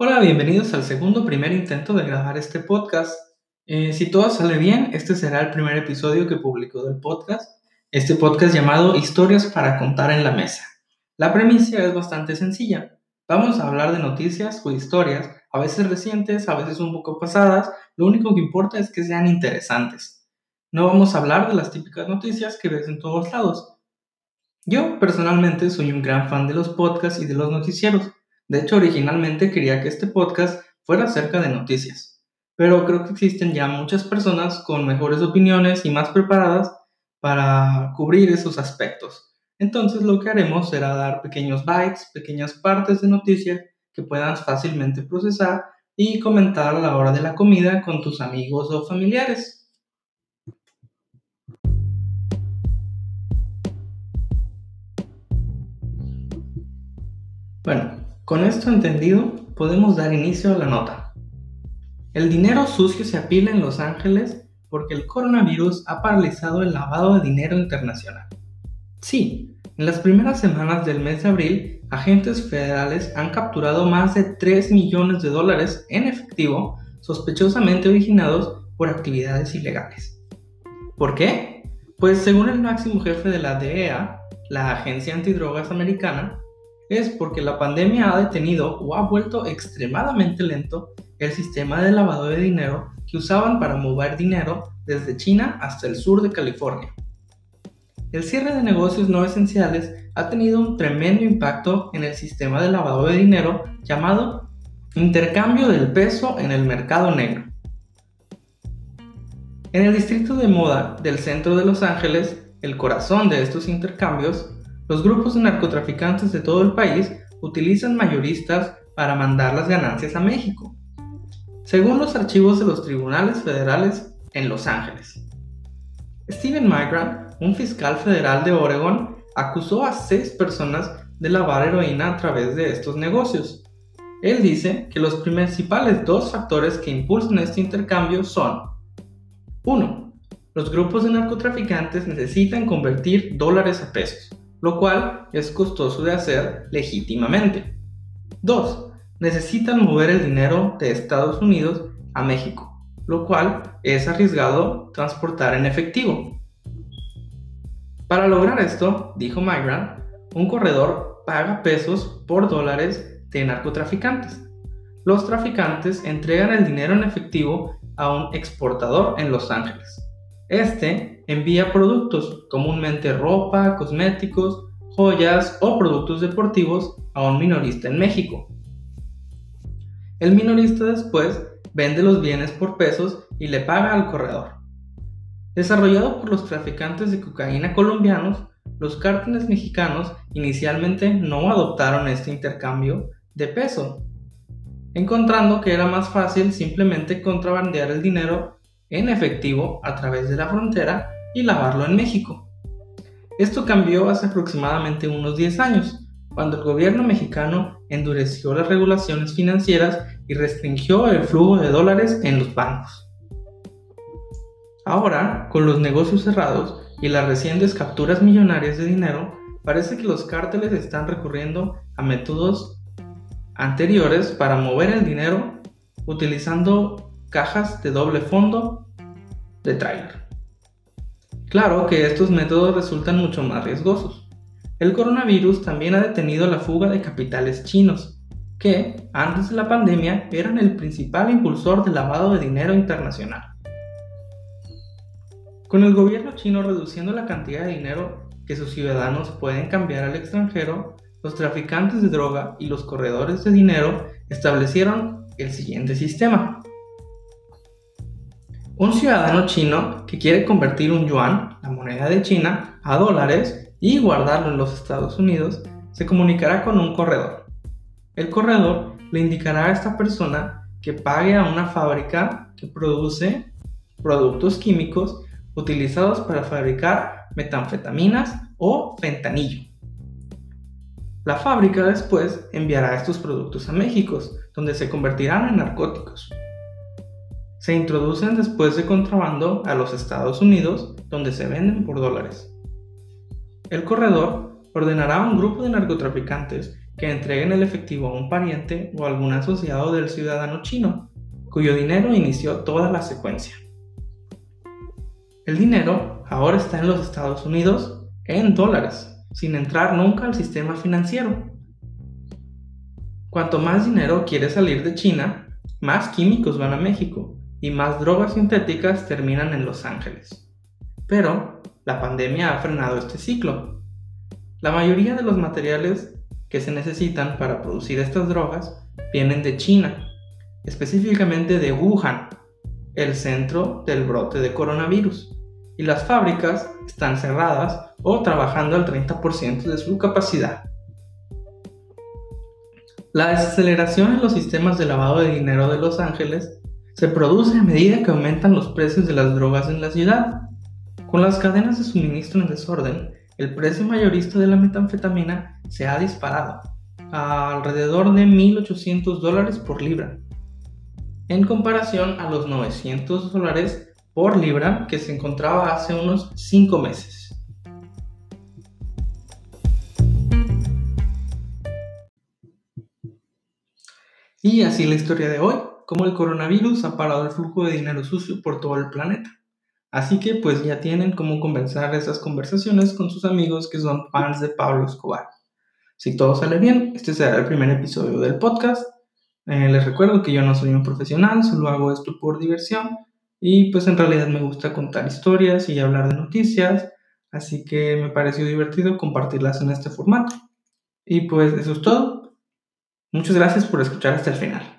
Hola, bienvenidos al segundo primer intento de grabar este podcast. Eh, si todo sale bien, este será el primer episodio que publico del podcast. Este podcast llamado Historias para contar en la mesa. La premisa es bastante sencilla. Vamos a hablar de noticias o historias, a veces recientes, a veces un poco pasadas. Lo único que importa es que sean interesantes. No vamos a hablar de las típicas noticias que ves en todos lados. Yo personalmente soy un gran fan de los podcasts y de los noticieros. De hecho, originalmente quería que este podcast fuera acerca de noticias, pero creo que existen ya muchas personas con mejores opiniones y más preparadas para cubrir esos aspectos. Entonces lo que haremos será dar pequeños bytes, pequeñas partes de noticias que puedas fácilmente procesar y comentar a la hora de la comida con tus amigos o familiares. Bueno, con esto entendido, podemos dar inicio a la nota. El dinero sucio se apila en Los Ángeles porque el coronavirus ha paralizado el lavado de dinero internacional. Sí, en las primeras semanas del mes de abril, agentes federales han capturado más de 3 millones de dólares en efectivo sospechosamente originados por actividades ilegales. ¿Por qué? Pues según el máximo jefe de la DEA, la Agencia Antidrogas Americana, es porque la pandemia ha detenido o ha vuelto extremadamente lento el sistema de lavado de dinero que usaban para mover dinero desde China hasta el sur de California. El cierre de negocios no esenciales ha tenido un tremendo impacto en el sistema de lavado de dinero llamado intercambio del peso en el mercado negro. En el distrito de moda del centro de Los Ángeles, el corazón de estos intercambios, los grupos de narcotraficantes de todo el país utilizan mayoristas para mandar las ganancias a México, según los archivos de los tribunales federales en Los Ángeles. Steven Migrant, un fiscal federal de Oregon, acusó a seis personas de lavar heroína a través de estos negocios. Él dice que los principales dos factores que impulsan este intercambio son 1. Los grupos de narcotraficantes necesitan convertir dólares a pesos lo cual es costoso de hacer legítimamente. 2. Necesitan mover el dinero de Estados Unidos a México, lo cual es arriesgado transportar en efectivo. Para lograr esto, dijo Migrant, un corredor paga pesos por dólares de narcotraficantes. Los traficantes entregan el dinero en efectivo a un exportador en Los Ángeles. Este envía productos, comúnmente ropa, cosméticos, joyas o productos deportivos, a un minorista en México. El minorista después vende los bienes por pesos y le paga al corredor. Desarrollado por los traficantes de cocaína colombianos, los cárteles mexicanos inicialmente no adoptaron este intercambio de peso, encontrando que era más fácil simplemente contrabandear el dinero en efectivo a través de la frontera y lavarlo en México. Esto cambió hace aproximadamente unos 10 años, cuando el gobierno mexicano endureció las regulaciones financieras y restringió el flujo de dólares en los bancos. Ahora, con los negocios cerrados y las recientes capturas millonarias de dinero, parece que los cárteles están recurriendo a métodos anteriores para mover el dinero utilizando cajas de doble fondo de tráiler. Claro que estos métodos resultan mucho más riesgosos. El coronavirus también ha detenido la fuga de capitales chinos, que antes de la pandemia eran el principal impulsor del lavado de dinero internacional. Con el gobierno chino reduciendo la cantidad de dinero que sus ciudadanos pueden cambiar al extranjero, los traficantes de droga y los corredores de dinero establecieron el siguiente sistema. Un ciudadano chino que quiere convertir un yuan, la moneda de China, a dólares y guardarlo en los Estados Unidos, se comunicará con un corredor. El corredor le indicará a esta persona que pague a una fábrica que produce productos químicos utilizados para fabricar metanfetaminas o fentanillo. La fábrica después enviará estos productos a México, donde se convertirán en narcóticos se introducen después de contrabando a los Estados Unidos, donde se venden por dólares. El corredor ordenará a un grupo de narcotraficantes que entreguen el efectivo a un pariente o algún asociado del ciudadano chino, cuyo dinero inició toda la secuencia. El dinero ahora está en los Estados Unidos en dólares, sin entrar nunca al sistema financiero. Cuanto más dinero quiere salir de China, más químicos van a México y más drogas sintéticas terminan en Los Ángeles. Pero la pandemia ha frenado este ciclo. La mayoría de los materiales que se necesitan para producir estas drogas vienen de China, específicamente de Wuhan, el centro del brote de coronavirus y las fábricas están cerradas o trabajando al 30% de su capacidad. La desaceleración en los sistemas de lavado de dinero de Los Ángeles se produce a medida que aumentan los precios de las drogas en la ciudad. Con las cadenas de suministro en desorden, el precio mayorista de la metanfetamina se ha disparado a alrededor de 1.800 dólares por libra, en comparación a los 900 dólares por libra que se encontraba hace unos 5 meses. Y así la historia de hoy, cómo el coronavirus ha parado el flujo de dinero sucio por todo el planeta. Así que pues ya tienen cómo conversar esas conversaciones con sus amigos que son fans de Pablo Escobar. Si todo sale bien, este será el primer episodio del podcast. Eh, les recuerdo que yo no soy un profesional, solo hago esto por diversión y pues en realidad me gusta contar historias y hablar de noticias, así que me pareció divertido compartirlas en este formato. Y pues eso es todo. Muchas gracias por escuchar hasta el final.